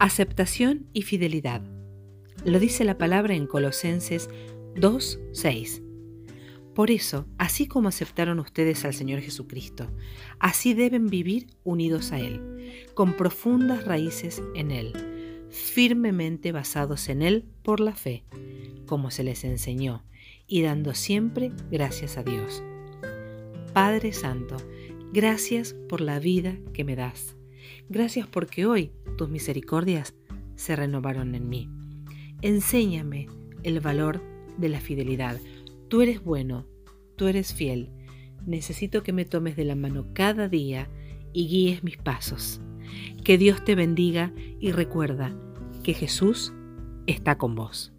Aceptación y fidelidad. Lo dice la palabra en Colosenses 2.6. Por eso, así como aceptaron ustedes al Señor Jesucristo, así deben vivir unidos a Él, con profundas raíces en Él, firmemente basados en Él por la fe, como se les enseñó, y dando siempre gracias a Dios. Padre Santo, gracias por la vida que me das. Gracias porque hoy tus misericordias se renovaron en mí. Enséñame el valor de la fidelidad Tú eres bueno, tú eres fiel. Necesito que me tomes de la mano cada día y guíes mis pasos. Que Dios te bendiga y recuerda que Jesús está con vos.